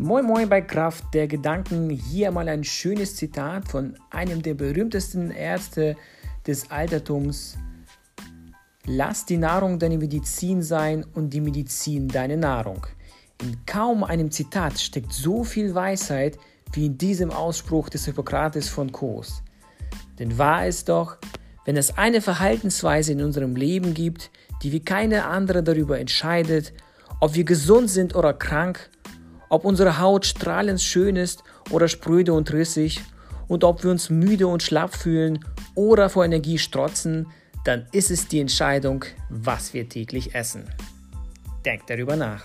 Moin Moin bei Kraft der Gedanken. Hier mal ein schönes Zitat von einem der berühmtesten Ärzte des Altertums. Lass die Nahrung deine Medizin sein und die Medizin deine Nahrung. In kaum einem Zitat steckt so viel Weisheit wie in diesem Ausspruch des Hippokrates von Kos. Denn wahr ist doch, wenn es eine Verhaltensweise in unserem Leben gibt, die wie keine andere darüber entscheidet, ob wir gesund sind oder krank, ob unsere Haut strahlend schön ist oder spröde und rissig und ob wir uns müde und schlapp fühlen oder vor Energie strotzen, dann ist es die Entscheidung, was wir täglich essen. Denkt darüber nach.